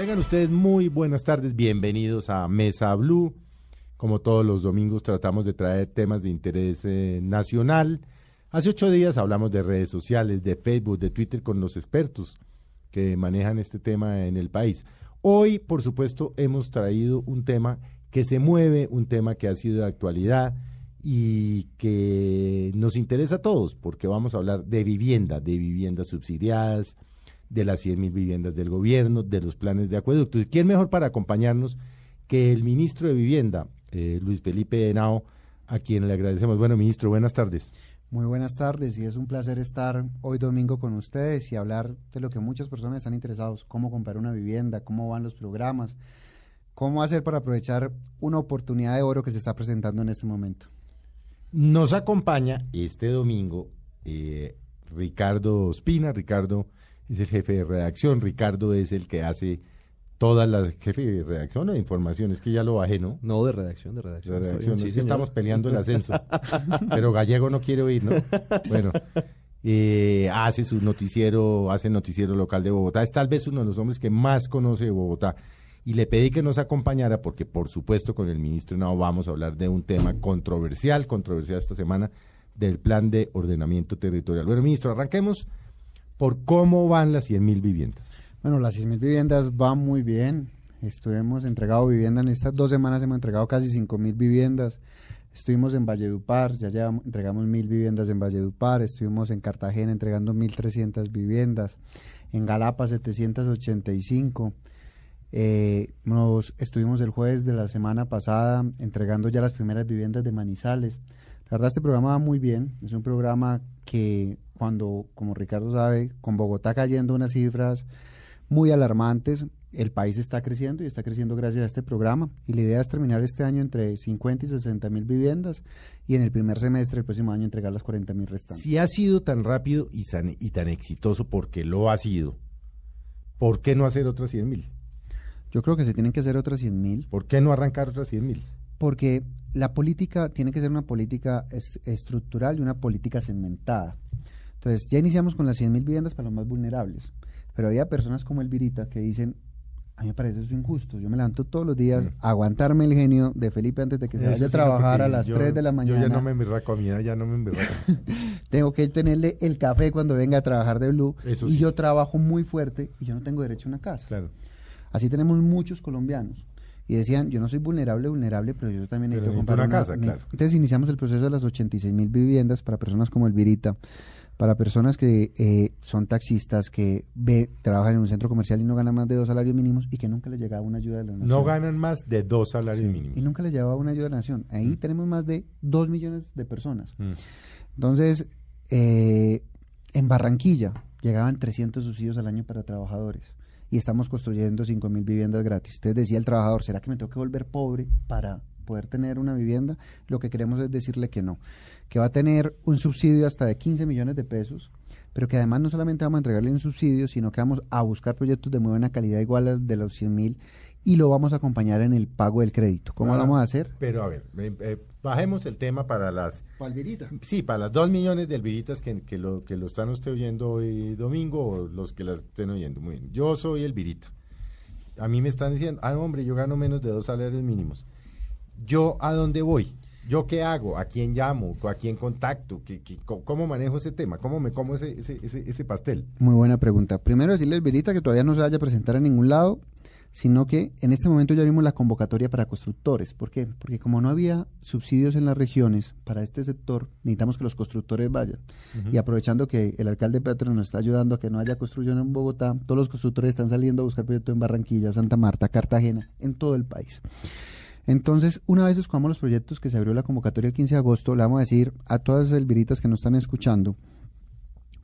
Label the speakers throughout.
Speaker 1: Tengan ustedes muy buenas tardes, bienvenidos a Mesa Blue. Como todos los domingos tratamos de traer temas de interés eh, nacional. Hace ocho días hablamos de redes sociales, de Facebook, de Twitter con los expertos que manejan este tema en el país. Hoy, por supuesto, hemos traído un tema que se mueve, un tema que ha sido de actualidad y que nos interesa a todos, porque vamos a hablar de vivienda, de viviendas subsidiadas, de las 100.000 viviendas del gobierno, de los planes de acueducto. ¿Y quién mejor para acompañarnos que el ministro de Vivienda, eh, Luis Felipe Henao, a quien le agradecemos? Bueno, ministro, buenas tardes.
Speaker 2: Muy buenas tardes y es un placer estar hoy domingo con ustedes y hablar de lo que muchas personas están interesados, cómo comprar una vivienda, cómo van los programas, cómo hacer para aprovechar una oportunidad de oro que se está presentando en este momento.
Speaker 1: Nos acompaña este domingo eh, Ricardo Espina. Ricardo es el jefe de redacción. Ricardo es el que hace todas las jefe de redacción o de información. Es que ya lo bajé, ¿no?
Speaker 3: No, de redacción, de redacción.
Speaker 1: De redacción. es que estamos peleando el ascenso. Pero Gallego no quiere oír, ¿no? Bueno. Eh, hace su noticiero, hace noticiero local de Bogotá. Es tal vez uno de los hombres que más conoce de Bogotá. Y le pedí que nos acompañara porque, por supuesto, con el ministro no vamos a hablar de un tema controversial, controversial esta semana, del plan de ordenamiento territorial. Bueno, ministro, arranquemos por cómo van las 100.000 viviendas.
Speaker 2: Bueno, las 100.000 viviendas van muy bien. Estuvimos entregado vivienda en estas dos semanas, hemos entregado casi 5.000 viviendas. Estuvimos en Valledupar, ya llevamos, entregamos mil viviendas en Valledupar, estuvimos en Cartagena entregando 1.300 viviendas, en Galapa 785. Eh, nos estuvimos el jueves de la semana pasada entregando ya las primeras viviendas de Manizales. La verdad este programa va muy bien, es un programa que cuando, como Ricardo sabe, con Bogotá cayendo unas cifras muy alarmantes, el país está creciendo y está creciendo gracias a este programa. Y la idea es terminar este año entre 50 y 60 mil viviendas y en el primer semestre del próximo año entregar las 40 mil restantes.
Speaker 1: Si ha sido tan rápido y tan, y tan exitoso porque lo ha sido, ¿por qué no hacer otras 100 mil?
Speaker 2: Yo creo que se tienen que hacer otras 100 mil.
Speaker 1: ¿Por qué no arrancar otras 100 mil?
Speaker 2: Porque la política tiene que ser una política estructural y una política segmentada. Entonces, ya iniciamos con las 100.000 viviendas para los más vulnerables, pero había personas como Elvirita que dicen, a mí me parece eso injusto, yo me levanto todos los días a aguantarme el genio de Felipe antes de que se vaya a trabajar a las 3 de la mañana.
Speaker 1: Yo ya no me emberraco, a ya no me emberraco.
Speaker 2: tengo que tenerle el café cuando venga a trabajar de Blue y yo trabajo muy fuerte y yo no tengo derecho a una casa.
Speaker 1: Claro.
Speaker 2: Así tenemos muchos colombianos y decían, yo no soy vulnerable, vulnerable, pero yo también necesito comprar
Speaker 1: una, casa. Claro.
Speaker 2: Entonces iniciamos el proceso de las 86 mil viviendas para personas como Elvirita para personas que eh, son taxistas, que ve, trabajan en un centro comercial y no ganan más de dos salarios mínimos y que nunca les llegaba una ayuda de la nación.
Speaker 1: No ganan más de dos salarios mínimos.
Speaker 2: Y nunca les llegaba una ayuda de la nación. Ahí mm. tenemos más de dos millones de personas. Mm. Entonces, eh, en Barranquilla llegaban 300 subsidios al año para trabajadores y estamos construyendo 5 mil viviendas gratis. Entonces decía el trabajador, ¿será que me tengo que volver pobre para poder tener una vivienda? Lo que queremos es decirle que no que va a tener un subsidio hasta de 15 millones de pesos, pero que además no solamente vamos a entregarle un subsidio, sino que vamos a buscar proyectos de muy buena calidad igual al de los 100 mil y lo vamos a acompañar en el pago del crédito. ¿Cómo lo ah, vamos a hacer?
Speaker 1: Pero a ver, eh, bajemos el tema para las...
Speaker 2: Para
Speaker 1: Sí, para las dos millones de Elviritas que, que, lo, que lo están usted oyendo hoy domingo o los que la estén oyendo. Muy bien, yo soy Elvirita. A mí me están diciendo, ah, hombre, yo gano menos de dos salarios mínimos. ¿Yo a dónde voy? ¿Yo qué hago? ¿A quién llamo? ¿A quién contacto? ¿Qué, cómo manejo ese tema? ¿Cómo me como ese, ese, ese, pastel?
Speaker 2: Muy buena pregunta. Primero decirles, Verita, que todavía no se vaya a presentar a ningún lado, sino que en este momento ya vimos la convocatoria para constructores. ¿Por qué? Porque como no había subsidios en las regiones para este sector, necesitamos que los constructores vayan. Y aprovechando que el alcalde Petro nos está ayudando a que no haya construcción en Bogotá, todos los constructores están saliendo a buscar proyectos en Barranquilla, Santa Marta, Cartagena, en todo el país. Entonces, una vez escogamos los proyectos que se abrió la convocatoria el 15 de agosto, le vamos a decir a todas las elviritas que nos están escuchando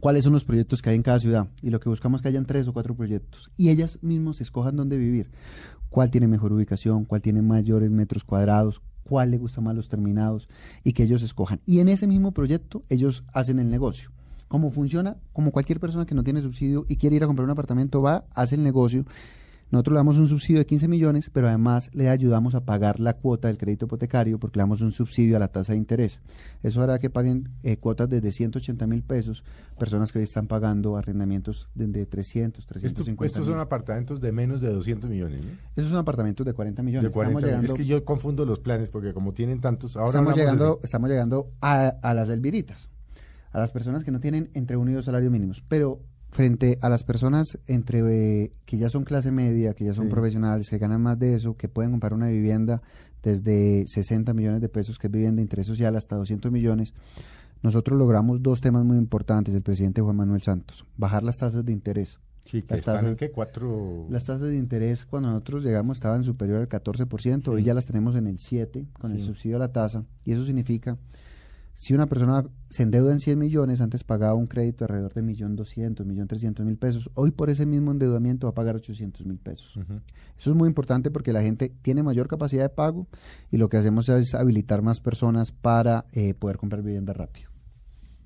Speaker 2: cuáles son los proyectos que hay en cada ciudad. Y lo que buscamos es que hayan tres o cuatro proyectos. Y ellas mismas escojan dónde vivir. Cuál tiene mejor ubicación, cuál tiene mayores metros cuadrados, cuál le gusta más los terminados y que ellos escojan. Y en ese mismo proyecto ellos hacen el negocio. ¿Cómo funciona? Como cualquier persona que no tiene subsidio y quiere ir a comprar un apartamento, va, hace el negocio nosotros le damos un subsidio de 15 millones, pero además le ayudamos a pagar la cuota del crédito hipotecario porque le damos un subsidio a la tasa de interés. Eso hará que paguen eh, cuotas desde 180 mil pesos, personas que hoy están pagando arrendamientos de 300, 350
Speaker 1: Estos son apartamentos de menos de 200 millones, ¿no?
Speaker 2: Esos son apartamentos de 40 millones.
Speaker 1: De 40 millones. Es que yo confundo los planes porque como tienen tantos... Ahora
Speaker 2: estamos, llegando, estamos llegando a, a las del Viritas, a las personas que no tienen entre uno y dos salarios mínimos. Pero frente a las personas entre eh, que ya son clase media, que ya son profesionales, que ganan más de eso, que pueden comprar una vivienda desde 60 millones de pesos, que es vivienda de interés social, hasta 200 millones, nosotros logramos dos temas muy importantes del presidente Juan Manuel Santos. Bajar las tasas de interés.
Speaker 1: Sí, que las tasas, cuatro...
Speaker 2: Las tasas de interés cuando nosotros llegamos estaban superior al 14%, hoy ya las tenemos en el 7% con el subsidio a la tasa, y eso significa si una persona se endeuda en 100 millones, antes pagaba un crédito alrededor de 1.200.000, 1.300.000 pesos. Hoy por ese mismo endeudamiento va a pagar 800.000 pesos. Eso es muy importante porque la gente tiene mayor capacidad de pago y lo que hacemos es habilitar más personas para eh, poder comprar vivienda rápido.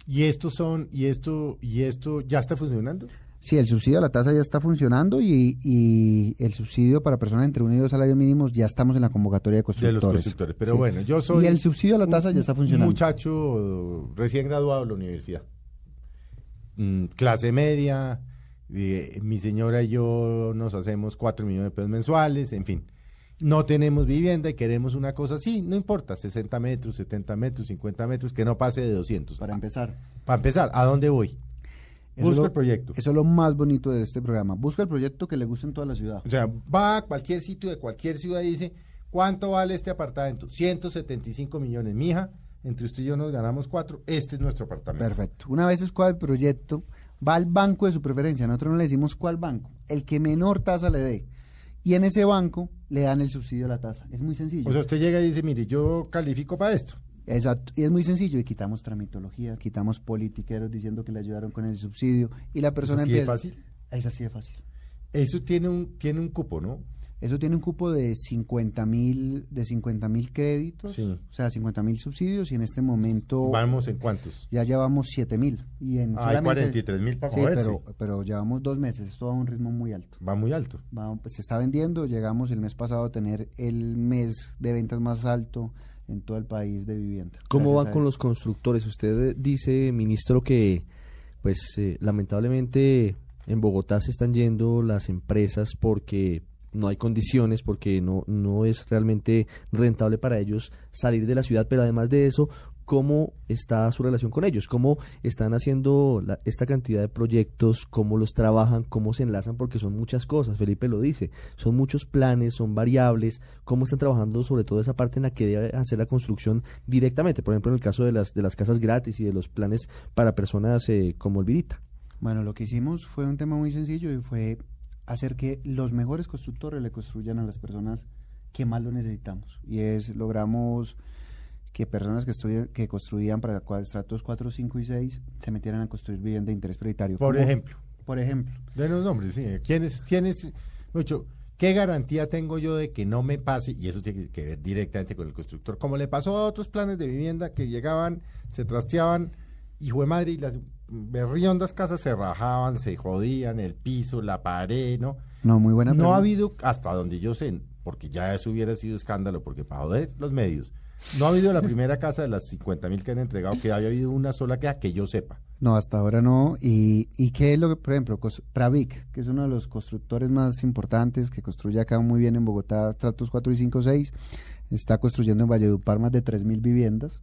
Speaker 1: ¿Y estos son, y esto, y esto ya está funcionando?
Speaker 2: Sí, el subsidio a la tasa ya está funcionando y, el subsidio para personas entre uno y dos salarios mínimos ya estamos en la convocatoria de constructores. De los constructores,
Speaker 1: pero bueno, yo soy...
Speaker 2: Y el subsidio a la tasa ya está funcionando.
Speaker 1: Un muchacho recién graduado de la universidad, mm, clase media, mi señora y yo nos hacemos cuatro millones de pesos mensuales, en fin. No tenemos vivienda y queremos una cosa así, no importa, 60 metros, 70 metros, 50 metros, que no pase de 200.
Speaker 2: Para empezar.
Speaker 1: Para empezar, ¿a dónde voy? Busca el proyecto.
Speaker 2: Eso es lo más bonito de este programa. Busca el proyecto que le guste en toda la ciudad.
Speaker 1: O sea, va a cualquier sitio de cualquier ciudad y dice, ¿cuánto vale este apartamento? 175 millones. Mija, entre usted y yo nos ganamos cuatro. Este es nuestro apartamento.
Speaker 2: Perfecto. Una vez es cuál el proyecto, va al banco de su preferencia. Nosotros no le decimos cuál banco. El que menor tasa le dé. Y en ese banco le dan el subsidio a la tasa. Es muy sencillo.
Speaker 1: O sea, usted llega y dice, mire, yo califico para esto.
Speaker 2: Exacto, y es muy sencillo, y quitamos tramitología, quitamos politiqueros diciendo que le ayudaron con el subsidio, y la persona
Speaker 1: ¿Es así de fácil?
Speaker 2: Es así de fácil.
Speaker 1: Eso tiene un, tiene un cupo, ¿no?
Speaker 2: Eso tiene un cupo de 50 mil de 50 mil créditos, o sea, 50 mil subsidios y en este momento...
Speaker 1: ¿Vamos en cuántos?
Speaker 2: Ya llevamos 7 mil. Y en
Speaker 1: ah, hay 43 mil para
Speaker 2: sí, pero, pero llevamos dos meses, esto va a un ritmo muy alto.
Speaker 1: Va muy alto.
Speaker 2: Pues, se está vendiendo, llegamos el mes pasado a tener el mes de ventas más alto en todo el país de vivienda.
Speaker 3: ¿Cómo van con los constructores? Usted dice, ministro, que pues eh, lamentablemente en Bogotá se están yendo las empresas porque no hay condiciones, porque no, no es realmente rentable para ellos salir de la ciudad, pero además de eso, cómo está su relación con ellos, cómo están haciendo esta cantidad de proyectos, cómo los trabajan, cómo se enlazan, porque son muchas cosas, Felipe lo dice, son muchos planes, son variables, cómo están trabajando sobre todo esa parte en la que debe hacer la construcción directamente, por ejemplo en el caso de las, de las casas gratis y de los planes para personas eh, como Elvirita.
Speaker 2: Bueno, lo que hicimos fue un tema muy sencillo y fue hacer que los mejores constructores le construyan a las personas que más lo necesitamos. Y es, logramos que personas que, que construían para estratos 4, 5 y 6 se metieran a construir vivienda de interés prioritario.
Speaker 1: Por ejemplo.
Speaker 2: Por ejemplo.
Speaker 1: De los nombres, sí. ¿Quiénes, quiénes, mucho, ¿Qué garantía tengo yo de que no me pase? Y eso tiene que ver directamente con el constructor. Como le pasó a otros planes de vivienda que llegaban, se trasteaban, hijo de madre, y las berriondas casas se rajaban, se jodían, el piso, la pared, ¿no?
Speaker 2: No, muy buena.
Speaker 1: No ha habido, hasta donde yo sé, porque ya eso hubiera sido escándalo, porque para joder los medios, no ha habido la primera casa de las 50 mil que han entregado que haya habido una sola queja que yo sepa.
Speaker 2: No, hasta ahora no. ¿Y, y qué es lo que, por ejemplo, Pravic, que es uno de los constructores más importantes, que construye acá muy bien en Bogotá, tratos 4 y 5, 6, está construyendo en Valledupar más de 3 mil viviendas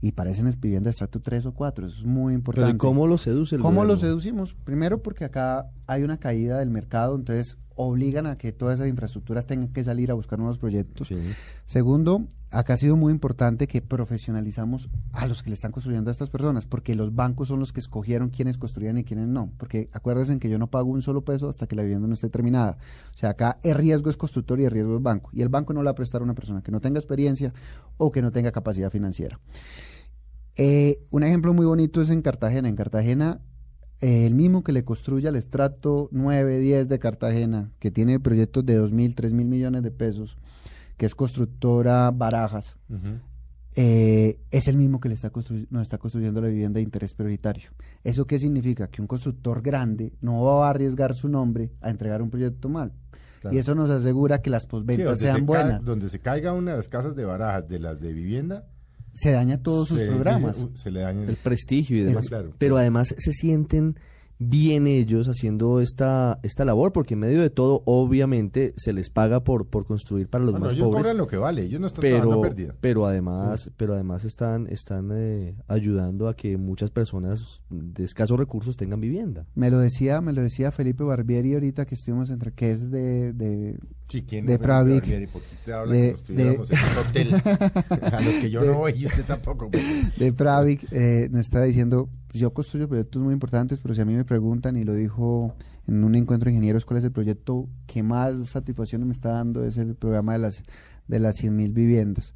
Speaker 2: y parecen viviendas de estrato 3 o 4. Eso es muy importante.
Speaker 3: ¿Cómo lo seduce el
Speaker 2: ¿Cómo lo seducimos? Primero porque acá hay una caída del mercado, entonces obligan a que todas esas infraestructuras tengan que salir a buscar nuevos proyectos. Segundo, acá ha sido muy importante que profesionalizamos a los que le están construyendo a estas personas, porque los bancos son los que escogieron quiénes construían y quiénes no. Porque acuérdense que yo no pago un solo peso hasta que la vivienda no esté terminada. O sea, acá el riesgo es constructor y el riesgo es banco. Y el banco no le va a prestar a una persona que no tenga experiencia o que no tenga capacidad financiera. Eh, un ejemplo muy bonito es en Cartagena. En Cartagena el mismo que le construye al estrato 9, 10 de Cartagena, que tiene proyectos de 2 mil, 3 mil millones de pesos, que es constructora Barajas, eh, es el mismo que le está nos está construyendo la vivienda de interés prioritario. ¿Eso qué significa? Que un constructor grande no va a arriesgar su nombre a entregar un proyecto mal.
Speaker 1: Claro.
Speaker 2: Y eso nos asegura que las posventas sean
Speaker 1: se
Speaker 2: buenas.
Speaker 1: donde se caiga una de las casas de barajas de las de vivienda,
Speaker 2: Se daña todos sus
Speaker 1: se,
Speaker 2: programas.
Speaker 1: uh, se le daña
Speaker 3: el prestigio y demás.
Speaker 1: claro.
Speaker 3: Pero además se sienten bien ellos haciendo esta, esta labor, porque en medio de todo, obviamente, se les paga por, por construir para los
Speaker 1: Bueno,
Speaker 3: más
Speaker 1: ellos
Speaker 3: pobres.
Speaker 1: cobran lo que vale, ellos no están
Speaker 3: pero
Speaker 1: pérdida.
Speaker 3: pero además pero además están están eh, ayudando a que muchas personas de escasos recursos tengan vivienda
Speaker 2: Me lo decía, me lo decía Felipe Barbieri ahorita que estuvimos entre que es de, de
Speaker 1: Sí, ¿quién
Speaker 2: de
Speaker 1: habla
Speaker 2: de-
Speaker 1: en un hotel. a los que yo no voy y usted tampoco. pues.
Speaker 2: de Pravic eh, nos estaba diciendo, pues, yo construyo proyectos muy importantes, pero si a mí me preguntan, y lo dijo en un encuentro de ingenieros, cuál es el proyecto que más satisfacción me está dando, es el programa de las de las 100.000 viviendas.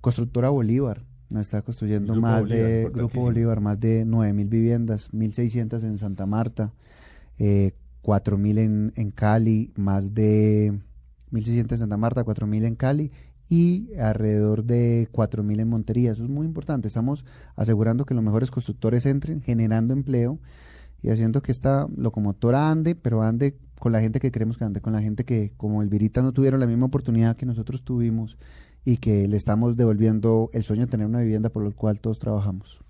Speaker 2: Constructora Bolívar nos está construyendo
Speaker 1: Grupo
Speaker 2: más
Speaker 1: Bolívar,
Speaker 2: de, Grupo. Bolívar, más de 9.000 viviendas, 1.600 en Santa Marta, eh, 4.000 en, en Cali, más de 1.600 en Santa Marta, 4.000 en Cali y alrededor de 4.000 en Montería. Eso es muy importante. Estamos asegurando que los mejores constructores entren, generando empleo y haciendo que esta locomotora ande, pero ande con la gente que queremos que ande, con la gente que, como Elvirita, no tuvieron la misma oportunidad que nosotros tuvimos y que le estamos devolviendo el sueño de tener una vivienda por el cual todos trabajamos.